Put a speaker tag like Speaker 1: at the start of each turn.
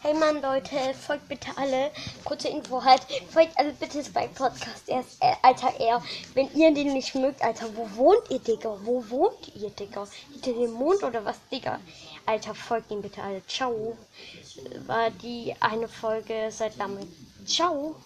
Speaker 1: Hey Mann, Leute, folgt bitte alle. Kurze Info halt. Folgt alle bitte Spike Podcast. Er ist, äh, Alter, er. Wenn ihr den nicht mögt, Alter, wo wohnt ihr, Digga? Wo wohnt ihr, Digga? Hinter dem Mond oder was, Digga? Alter, folgt ihm bitte alle. Ciao. War die eine Folge seit langem. Ciao.